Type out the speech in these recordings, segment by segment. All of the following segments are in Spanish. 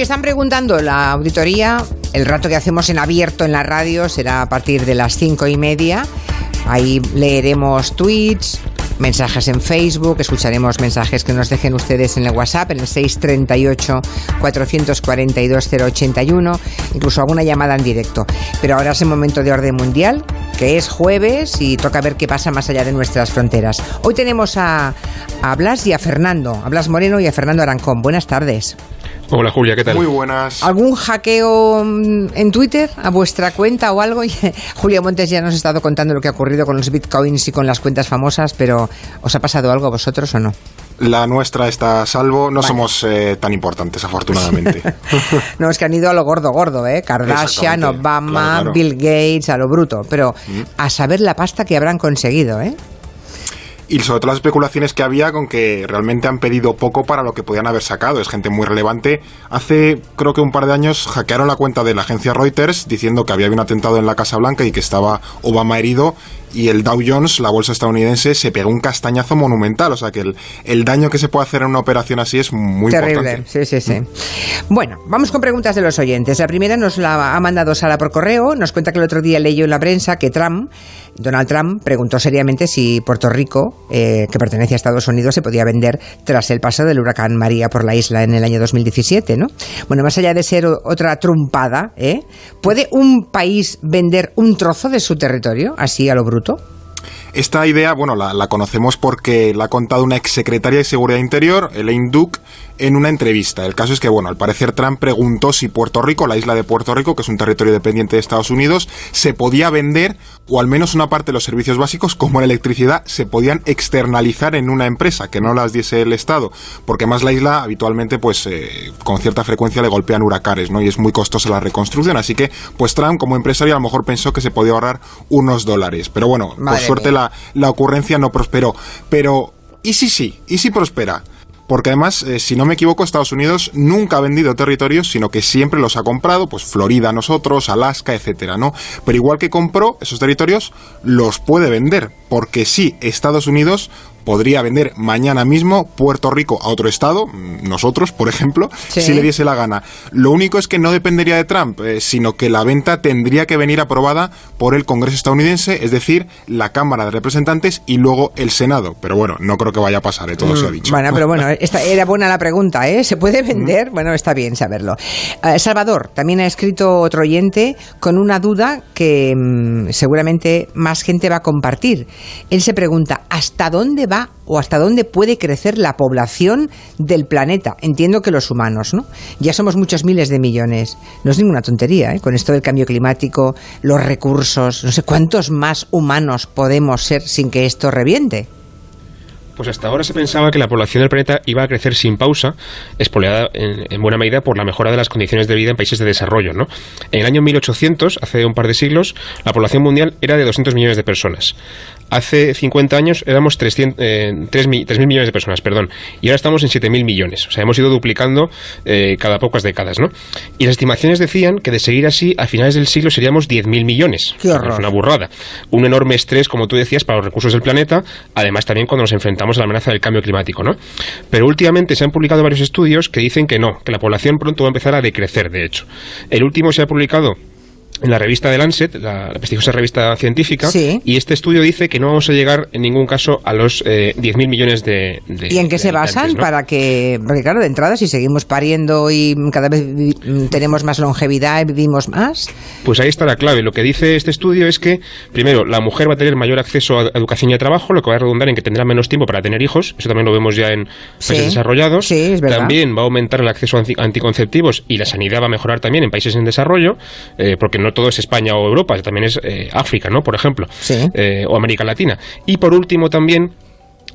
que están preguntando la auditoría, el rato que hacemos en abierto en la radio será a partir de las cinco y media. Ahí leeremos tweets, mensajes en Facebook, escucharemos mensajes que nos dejen ustedes en el WhatsApp, en el 638-442-081, incluso alguna llamada en directo. Pero ahora es el momento de orden mundial, que es jueves y toca ver qué pasa más allá de nuestras fronteras. Hoy tenemos a, a Blas y a Fernando, a Blas Moreno y a Fernando Arancón. Buenas tardes. Hola Julia, ¿qué tal? Muy buenas. ¿Algún hackeo mm, en Twitter a vuestra cuenta o algo? Julia Montes ya nos ha estado contando lo que ha ocurrido con los bitcoins y con las cuentas famosas, pero ¿os ha pasado algo a vosotros o no? La nuestra está a salvo, no somos eh, tan importantes, afortunadamente. no, es que han ido a lo gordo, gordo, ¿eh? Kardashian, Obama, claro, claro. Bill Gates, a lo bruto, pero mm. a saber la pasta que habrán conseguido, ¿eh? Y sobre todo las especulaciones que había con que realmente han pedido poco para lo que podían haber sacado. Es gente muy relevante. Hace creo que un par de años hackearon la cuenta de la agencia Reuters diciendo que había un atentado en la Casa Blanca y que estaba Obama herido y el Dow Jones, la bolsa estadounidense, se pegó un castañazo monumental. O sea que el, el daño que se puede hacer en una operación así es muy Terrible. importante. Sí, sí, sí. Bueno, vamos con preguntas de los oyentes. La primera nos la ha mandado Sara por correo. Nos cuenta que el otro día leyó en la prensa que Trump, Donald Trump, preguntó seriamente si Puerto Rico, eh, que pertenece a Estados Unidos, se podía vender tras el paso del huracán María por la isla en el año 2017, ¿no? Bueno, más allá de ser otra trumpada, ¿eh? ¿Puede un país vender un trozo de su territorio así a lo bruto? Esta idea, bueno, la, la, conocemos porque la ha contado una exsecretaria de Seguridad Interior, Elaine Duke, en una entrevista. El caso es que, bueno, al parecer Trump preguntó si Puerto Rico, la isla de Puerto Rico, que es un territorio dependiente de Estados Unidos, se podía vender o al menos una parte de los servicios básicos, como la electricidad, se podían externalizar en una empresa, que no las diese el Estado, porque más la isla habitualmente, pues, eh, con cierta frecuencia le golpean huracanes, ¿no? Y es muy costosa la reconstrucción, así que, pues Trump, como empresario, a lo mejor pensó que se podía ahorrar unos dólares. Pero bueno, Madre por suerte la, la ocurrencia no prosperó. Pero, ¿y si sí? ¿Y si prospera? porque además, eh, si no me equivoco, Estados Unidos nunca ha vendido territorios, sino que siempre los ha comprado, pues Florida nosotros, Alaska, etcétera, ¿no? Pero igual que compró esos territorios, los puede vender, porque sí, Estados Unidos podría vender mañana mismo Puerto Rico a otro estado, nosotros, por ejemplo, Sí. si le diese la gana. Lo único es que no dependería de Trump, eh, sino que la venta tendría que venir aprobada por el Congreso estadounidense, es decir, la Cámara de Representantes y luego el Senado. Pero bueno, no creo que vaya a pasar, eh, todo se ha dicho. Mm, Bueno, pero bueno, esta era buena la pregunta, ¿eh? ¿Se puede vender? Bueno, está bien saberlo. Eh, Salvador, también ha escrito otro oyente con una duda que mm, seguramente más gente va a compartir. Él se pregunta, ¿hasta dónde va o hasta dónde puede crecer la población del planeta? Entiendo que los humanos, ¿no? Ya somos muchos miles de millones. No es ninguna tontería, ¿eh? Con esto del cambio climático, los recursos, no sé cuántos más humanos podemos ser sin que esto reviente. Pues hasta ahora se pensaba que la población del planeta iba a crecer sin pausa, espoleada en, en, buena medida por la mejora de las condiciones de vida en países de desarrollo. ¿no? En el año 1800, hace un par de siglos, la población mundial era de 200 millones de personas. Hace 50 años éramos 300, eh, 3.000 millones de personas, perdón, y ahora estamos en 7.000 millones. O sea, hemos ido duplicando eh, cada pocas décadas, ¿no? Y las estimaciones decían que de seguir así, a finales del siglo seríamos 10.000 millones. Qué horror. es una burrada. Un enorme estrés, como tú decías, para los recursos del planeta, además también cuando nos enfrentamos a la amenaza del cambio climático, ¿no? Pero últimamente se han publicado varios estudios que dicen que no, que la población pronto va a empezar a decrecer, de hecho. El último se ha publicado en la revista de Lancet, la, la prestigiosa revista científica, Sí. y este estudio dice que no vamos a llegar en ningún caso a los eh, 10.000 millones de, de- ¿Y en qué se basan ¿no? para que, porque claro, de entrada, si seguimos pariendo y cada vez vi- tenemos más longevidad y vivimos más, Pues ahí está la clave. Lo que dice este estudio es que, primero, la mujer va a tener mayor acceso a educación y a trabajo, lo que va a redundar en que tendrá menos tiempo para tener hijos. Eso también lo vemos ya en Sí. países desarrollados. Sí, es verdad. También va a aumentar el acceso a anti- anticonceptivos y la sanidad va a mejorar también en países en desarrollo, eh, porque no todo es España o Europa, también es eh, África, ¿no? Por ejemplo, Sí. eh, o América Latina. Y por último también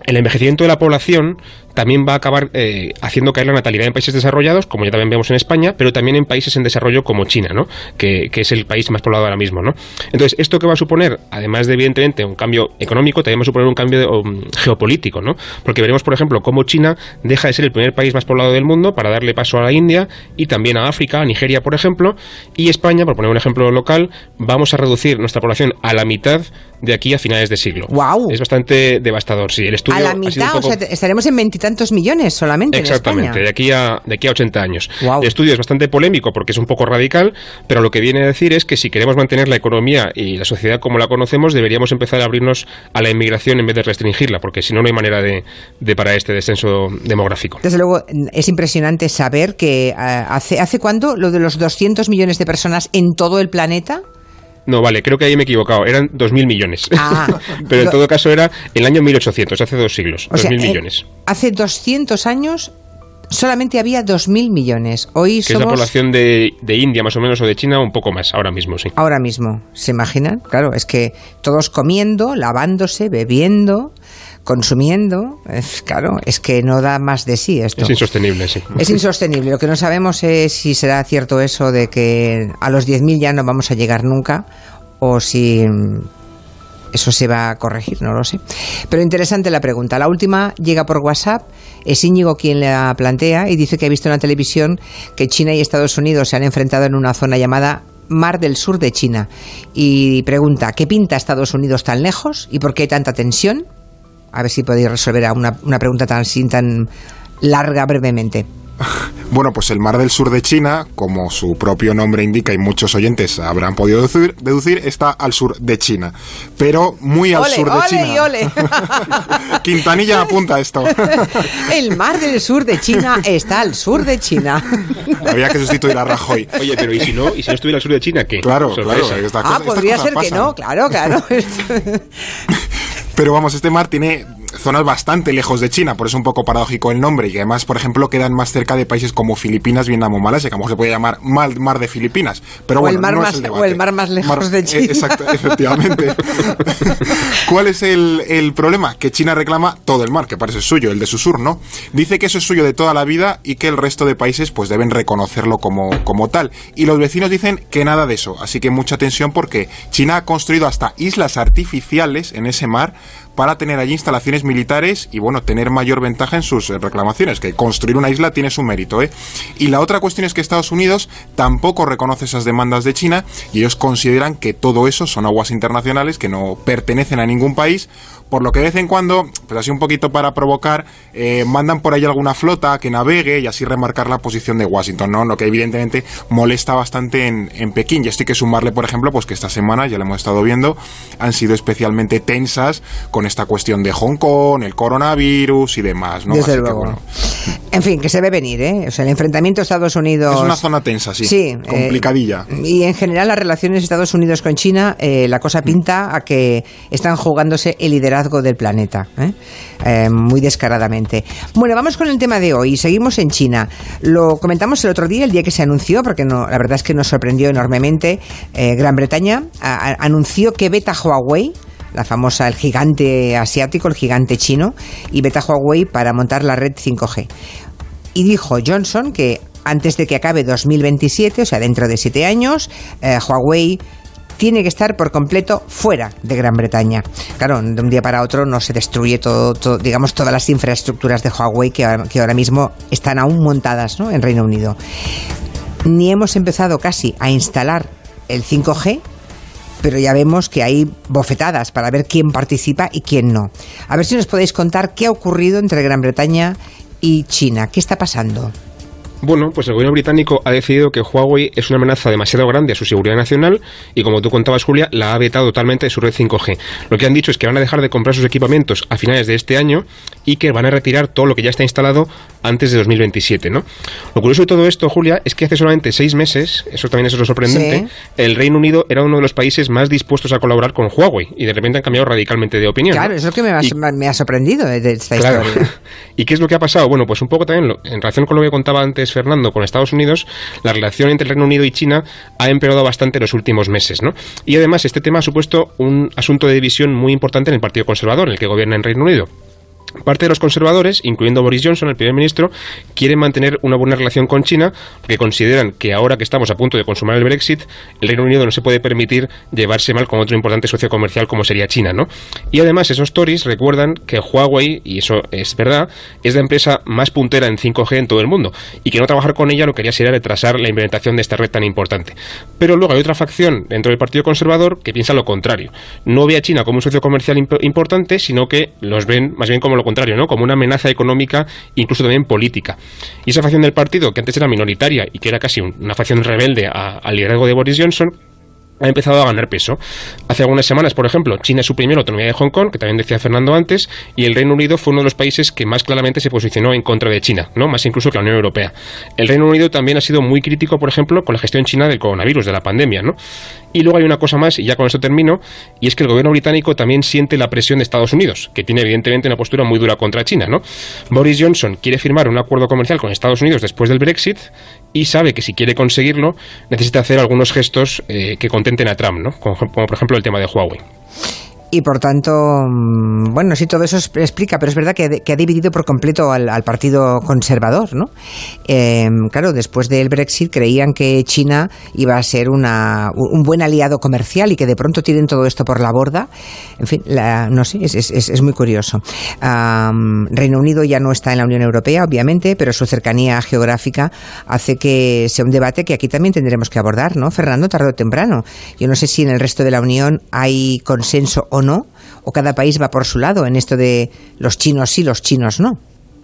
el envejecimiento de la población también va a acabar eh, haciendo caer la natalidad en países desarrollados, como ya también vemos en España, pero también en países en desarrollo como China, ¿no? que, que es el país más poblado ahora mismo. ¿no? Entonces, ¿esto que va a suponer? Además de, evidentemente, un cambio económico, también va a suponer un cambio de- um, geopolítico, ¿no? porque veremos, por ejemplo, cómo China deja de ser el primer país más poblado del mundo para darle paso a la India y también a África, a Nigeria, por ejemplo, y España, por poner un ejemplo local, vamos a reducir nuestra población a la mitad de aquí a finales de siglo. Guau. Es bastante devastador, sí. El estudio a la ha sido un mitad, poco- o sea, estaremos en veintitantos tantos millones solamente. Exactamente, de aquí a de aquí a 80 años. El estudio es bastante polémico porque es un poco radical, pero lo que viene a decir es que si queremos mantener la economía y la sociedad como la conocemos, deberíamos empezar a abrirnos a la inmigración en vez de restringirla, porque si no, no hay manera de, de parar este descenso demográfico. Desde luego, es impresionante saber que eh, hace, ¿hace cuándo lo de los 200 millones de personas en todo el planeta? No, vale, creo que ahí me he equivocado. Eran 2.000 millones. Ah, Pero en todo caso era el año 1800, hace dos siglos. 2.000 millones. Hace 200 años solamente había 2.000 millones. Hoy que es la población de, de, India más o menos o de China un poco más, ahora mismo, sí. Ahora mismo, ¿se imaginan? Claro, es que todos comiendo, lavándose, bebiendo, consumiendo, es, claro, es que no da más de sí esto. Es insostenible, sí. Es insostenible. Lo que no sabemos es si será cierto eso de que a los 10.000 ya no vamos a llegar nunca o si eso se va a corregir, no lo sé. Pero interesante la pregunta. La última llega por WhatsApp. Es Íñigo quien la plantea y dice que ha visto en la televisión que China y Estados Unidos se han enfrentado en una zona llamada Mar del Sur de China. Y pregunta, ¿qué pinta Estados Unidos tan lejos y por qué hay tanta tensión? A ver si podéis resolver una, una pregunta tan, tan larga brevemente. Bueno, pues el Mar del Sur de China, como su propio nombre indica y muchos oyentes habrán podido deducir, deducir está al sur de China, pero muy al sur de ole China. ole. Quintanilla apunta esto. El Mar del Sur de China está al sur de China. Había que sustituir a Rajoy. Oye, pero ¿y si no, ¿y si no estuviera al sur de China qué? Claro, claro. Esta ah, podría ser que no, claro, claro. Pero vamos, este mar tiene zonas bastante lejos de China, por eso es un poco paradójico el nombre, y además, por ejemplo, quedan más cerca de países como Filipinas, Vietnam o Malasia, que a lo mejor se puede llamar mar, mar de Filipinas. Pero o, bueno, el mar no más, es el o el mar más lejos de China. Eh, exacto, efectivamente. ¿Cuál es el, el, problema? Que China reclama todo el mar, que parece suyo, el de su sur, ¿no? Dice que eso es suyo de toda la vida y que el resto de países pues deben reconocerlo como, como tal. Y los vecinos dicen que nada de eso, así que mucha tensión porque China ha construido hasta islas artificiales en ese mar para tener allí instalaciones militares y bueno, tener mayor ventaja en sus eh, reclamaciones, que construir una isla tiene su mérito, ¿eh? Y la otra cuestión es que Estados Unidos tampoco reconoce esas demandas de China y ellos consideran que todo eso son aguas internacionales que no pertenecen a ningún país, por lo que de vez en cuando, pues así un poquito para provocar, eh, mandan por ahí alguna flota que navegue y así remarcar la posición de Washington, ¿no? Lo que evidentemente molesta bastante en, en Pekín. Y esto hay que sumarle, por ejemplo, pues que esta semana, ya lo hemos estado viendo, han sido especialmente tensas con esta cuestión de Hong Kong, el coronavirus y demás, ¿no? Desde Así luego. Que, bueno, En fin, que se ve venir, ¿eh? O sea, el enfrentamiento Estados Unidos... es una zona tensa, sí. Sí, eh, complicadilla. y en general las relaciones Estados Unidos con China, eh, la cosa pinta a que están jugándose el del planeta, ¿eh? Eh, muy descaradamente. Bueno, vamos con el tema de hoy. Seguimos en China. Lo comentamos el otro día, el día que se anunció, porque no, la verdad es que nos sorprendió enormemente. Eh, Gran Bretaña anunció que beta Huawei la famosa, el gigante asiático, el gigante chino, y beta Huawei para montar la red 5G. Y dijo Johnson que antes de que acabe 2027, o sea, dentro de siete años, Huawei tiene que estar por completo fuera de Gran Bretaña. Claro, de un día para otro no se destruye todo, todo- digamos, todas las infraestructuras de Huawei que, ahora- que ahora mismo están aún montadas ¿no? en Reino Unido. Ni hemos empezado casi a instalar el 5G, pero ya vemos que hay bofetadas para ver quién participa y quién no. A ver si nos podéis contar qué ha ocurrido entre Gran Bretaña y China. ¿Qué está pasando? Bueno, pues el gobierno británico ha decidido que Huawei es una amenaza demasiado grande a su seguridad nacional y, como tú contabas, Julia, la ha vetado totalmente de su red 5G. Lo que han dicho es que van a dejar de comprar sus equipamientos a finales de este año y que van a retirar todo lo que ya está instalado antes de 2027, ¿no? Lo curioso de todo esto, Julia, es que hace solamente seis meses, eso también es lo sorprendente, Sí. el Reino Unido era uno de los países más dispuestos a colaborar con Huawei y de repente han cambiado radicalmente de opinión. Claro, es lo que me ha, Y- me ha sorprendido de de esta Claro. historia. ¿Y qué es lo que ha pasado? Bueno, pues un poco también lo- en relación con lo que contaba antes Fernando con Estados Unidos, la relación entre el Reino Unido y China ha empeorado bastante en los últimos meses, ¿no? Y además este tema ha supuesto un asunto de división muy importante en el Partido Conservador, en el que gobierna en Reino Unido. Parte de los conservadores, incluyendo Boris Johnson, el primer ministro, quieren mantener una buena relación con China porque consideran que ahora que estamos a punto de consumar el Brexit, el Reino Unido no se puede permitir llevarse mal con otro importante socio comercial como sería China, ¿no? Y además esos Tories recuerdan que Huawei, y eso es verdad, es la empresa más puntera en 5G en todo el mundo y que no trabajar con ella lo que haría sería retrasar la implementación de esta red tan importante. Pero luego hay otra facción dentro del Partido Conservador que piensa lo contrario. No ve a China como un socio comercial imp- importante, sino que los ven más bien como lo contrario, ¿no? Como una amenaza económica, incluso también política. Y esa facción del partido, que antes era minoritaria y que era casi una facción rebelde al liderazgo de Boris Johnson, ha empezado a ganar peso. Hace algunas semanas, por ejemplo, China suprimió la autonomía de Hong Kong, que también decía Fernando antes, y el Reino Unido fue uno de los países que más claramente se posicionó en contra de China, ¿no? más incluso que la Unión Europea. El Reino Unido también ha sido muy crítico, por ejemplo, con la gestión china del coronavirus, de la pandemia. ¿no? Y luego hay una cosa más, y ya con esto termino, y es que el gobierno británico también siente la presión de Estados Unidos, que tiene evidentemente una postura muy dura contra China. ¿no? Boris Johnson quiere firmar un acuerdo comercial con Estados Unidos después del Brexit y sabe que si quiere conseguirlo necesita hacer algunos gestos eh, que contenten a Trump, ¿no? como, por ejemplo el tema de Huawei y por tanto, mm, bueno, sí, todo eso explica, pero es verdad que, ha dividido por completo al, Partido Conservador, ¿no? Em, claro, después del Brexit creían que China iba a ser una, un buen aliado comercial y que de pronto tienen todo esto por la borda. En fin, no sé, es, es, muy curioso. Reino Unido ya no está en la Unión Europea, obviamente, pero su cercanía geográfica hace que sea un debate que aquí también tendremos que abordar, ¿no? Fernando, tarde o temprano. Yo no sé si en el resto de la Unión hay consenso o no, o cada país va por su lado en esto de los chinos sí, los chinos no.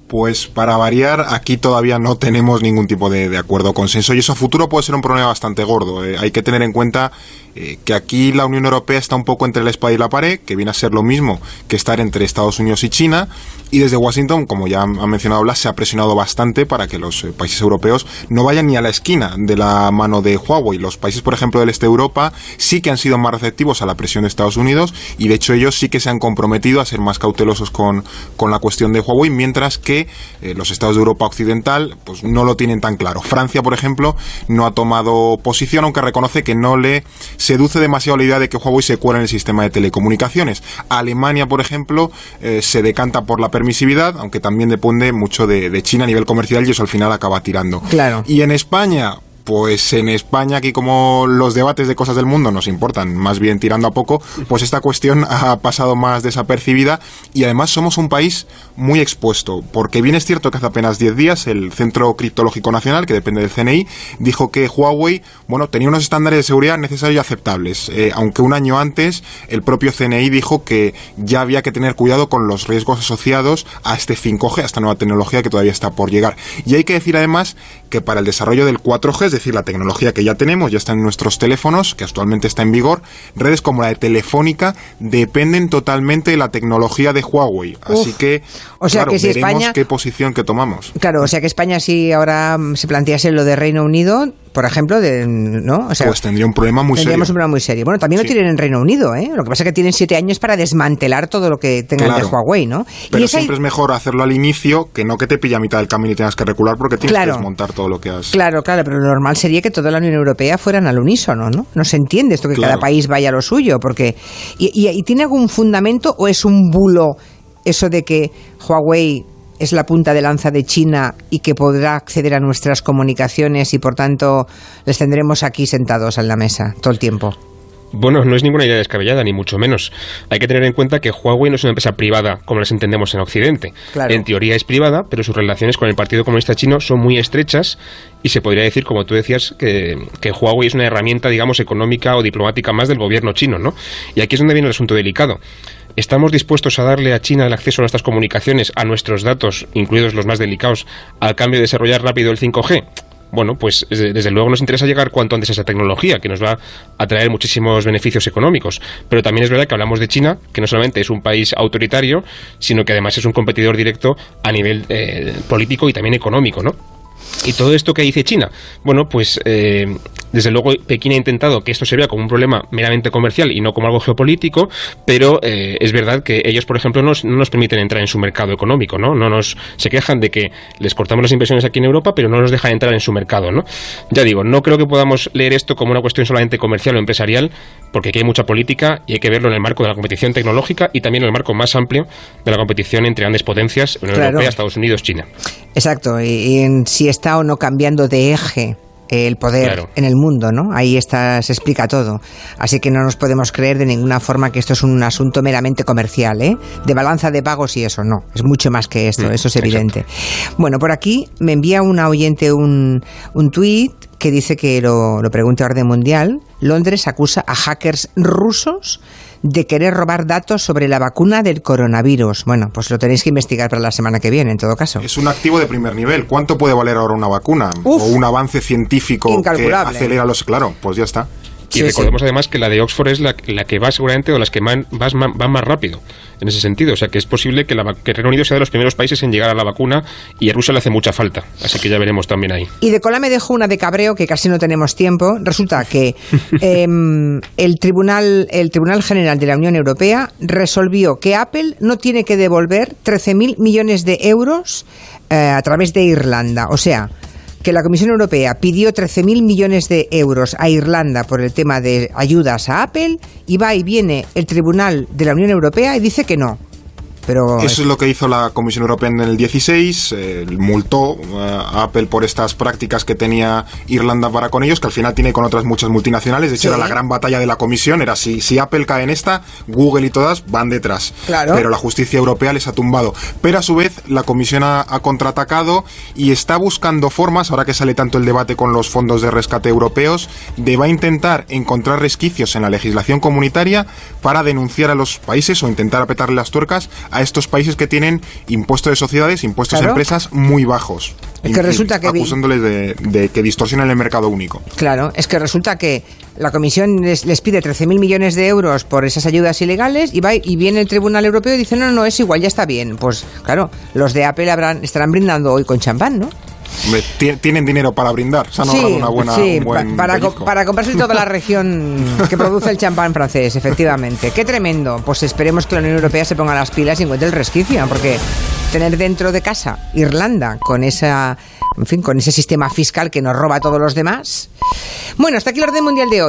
Pues para variar, aquí todavía no tenemos ningún tipo de, acuerdo o consenso y eso a futuro puede ser un problema bastante gordo. Eh. Hay que tener en cuenta eh, que aquí la Unión Europea está un poco entre la espada y la pared, que viene a ser lo mismo que estar entre Estados Unidos y China, y desde Washington, como ya ha mencionado Blas, se ha presionado bastante para que los eh, países europeos no vayan ni a la esquina de la mano de Huawei. Los países, por ejemplo, del este de Europa sí que han sido más receptivos a la presión de Estados Unidos y de hecho ellos sí que se han comprometido a ser más cautelosos con, con la cuestión de Huawei, mientras que eh, los estados de Europa Occidental pues no lo tienen tan claro. Francia, por ejemplo, no ha tomado posición, aunque reconoce que no le seduce demasiado la idea de que Huawei se cuela en el sistema de telecomunicaciones. Alemania, por ejemplo, eh, se decanta por la permisividad, aunque también depende mucho de, China a nivel comercial y eso al final acaba tirando. Claro. Y en España, pues en España, aquí como los debates de cosas del mundo nos importan, más bien tirando a poco, pues esta cuestión ha pasado más desapercibida y además somos un país muy expuesto, porque bien es cierto que hace apenas 10 días el Centro Criptológico Nacional, que depende del CNI, dijo que Huawei, bueno, tenía unos estándares de seguridad necesarios y aceptables, eh, aunque un año antes el propio CNI dijo que ya había que tener cuidado con los riesgos asociados a este 5G, a esta nueva tecnología que todavía está por llegar. Y hay que decir además que para el desarrollo del 4G, es decir, la tecnología que ya tenemos, ya está en nuestros teléfonos, que actualmente está en vigor, redes como la de Telefónica dependen totalmente de la tecnología de Huawei. Así que, o sea que si España, qué posición que tomamos. Claro, o sea que España si ahora se plantease lo de Reino Unido, por ejemplo, de, ¿no? O sea, pues tendría un problema muy tendríamos un problema muy serio. Bueno, también lo tienen en Reino Unido, ¿eh? Lo que pasa es que tienen siete años para desmantelar todo lo que tengan de Huawei, ¿no? Pero siempre es mejor hacerlo al inicio que no que te pilla a mitad del camino y tengas que recular porque tienes que desmontar todo lo que has... Claro, claro, pero lo normal sería que toda la Unión Europea fueran al unísono, ¿no? No se entiende esto que cada país vaya a lo suyo, porque... Y, y, ¿Tiene algún fundamento o es un bulo eso de que Huawei es la punta de lanza de China y que podrá acceder a nuestras comunicaciones y por tanto les tendremos aquí sentados en la mesa todo el tiempo. Bueno, no es ninguna idea descabellada, ni mucho menos. Hay que tener en cuenta que Huawei no es una empresa privada como las entendemos en Occidente. En teoría es privada, pero sus relaciones con el Partido Comunista Chino son muy estrechas y se podría decir, como tú decías, que, que, Huawei es una herramienta, digamos, económica o diplomática más del gobierno chino, ¿no? Y aquí es donde viene el asunto delicado. ¿Estamos dispuestos a darle a China el acceso a nuestras comunicaciones, a nuestros datos, incluidos los más delicados, al cambio de desarrollar rápido el 5G? bueno, pues desde luego nos interesa llegar cuanto antes a esa tecnología, que nos va a traer muchísimos beneficios económicos. Pero también es verdad que hablamos de China, que no solamente es un país autoritario, sino que además es un competidor directo a nivel eh, político y también económico, ¿no? ¿Y todo esto que dice China? Bueno, pues eh, desde luego Pekín ha intentado que esto se vea como un problema meramente comercial y no como algo geopolítico, pero eh, es verdad que ellos, por ejemplo, no nos permiten entrar en su mercado económico, ¿no? No nos se quejan de que les cortamos las inversiones aquí en Europa, pero no nos dejan entrar en su mercado, ¿no? Ya digo, no creo que podamos leer esto como una cuestión solamente comercial o empresarial, porque aquí hay mucha política y hay que verlo en el marco de la competición tecnológica y también en el marco más amplio de la competición entre grandes potencias, Unión Europea, Estados Unidos, China. Exacto, y, en si está o no cambiando de eje el poder en el mundo, ¿no? Ahí está, se explica todo. Así que no nos podemos creer de ninguna forma que esto es un asunto meramente comercial, ¿eh? De balanza de pagos y eso, no. Es mucho más que esto, mm, eso es evidente. Bueno, por aquí me envía una oyente un, un tuit que dice que lo, lo pregunte a orden mundial. Londres acusa a hackers rusos de querer robar datos sobre la vacuna del coronavirus. Bueno, pues lo tenéis que investigar para la semana que viene, en todo caso. Es un activo de primer nivel. ¿Cuánto puede valer ahora una vacuna? o un avance científico que acelera los... Claro, pues ya está. Y recordemos además que la de Oxford es la, que va seguramente o las que van, más rápido en ese sentido. O sea que es posible que, la, que Reino Unido sea de los primeros países en llegar a la vacuna y a Rusia le hace mucha falta. Así que ya veremos también ahí. Y de cola me dejo una de cabreo que casi no tenemos tiempo. Resulta que em, el, Tribunal, el Tribunal General de la Unión Europea resolvió que Apple no tiene que devolver 13.000 millones de euros eh, a través de Irlanda. O sea, que la Comisión Europea pidió 13.000 millones de euros a Irlanda por el tema de ayudas a Apple y va y viene el Tribunal de la Unión Europea y dice que no, eso es lo que hizo la Comisión Europea en el 16, eh, multó eh, a Apple por estas prácticas que tenía Irlanda para con ellos, que al final tiene con otras muchas multinacionales. De hecho, era la gran batalla de la Comisión, era si, si Apple cae en esta, Google y todas van detrás. Pero la justicia europea les ha tumbado. Pero a su vez, la Comisión ha, ha contraatacado y está buscando formas, ahora que sale tanto el debate con los fondos de rescate europeos, de va a intentar encontrar resquicios en la legislación comunitaria para denunciar a los países o intentar apretarle las tuercas a estos países que tienen impuestos de sociedades, impuestos de empresas muy bajos. Es que resulta que acusándoles de, que distorsionan el mercado único. Claro, es que resulta que la Comisión les, les pide 13.000 millones de euros por esas ayudas ilegales y va y viene el Tribunal Europeo y dice no, no, es igual, ya está bien. Pues claro, los de Apple habrán, estarán brindando hoy con champán, ¿no? Tienen dinero para brindar, se han sí, una buena, sí, para, para comprarse toda la región que produce el champán francés, efectivamente. Qué tremendo. Pues esperemos que la Unión Europea se ponga las pilas y encuentre el resquicio, porque tener dentro de casa Irlanda con esa, en fin, con ese sistema fiscal que nos roba a todos los demás. Bueno, hasta aquí el orden mundial de hoy.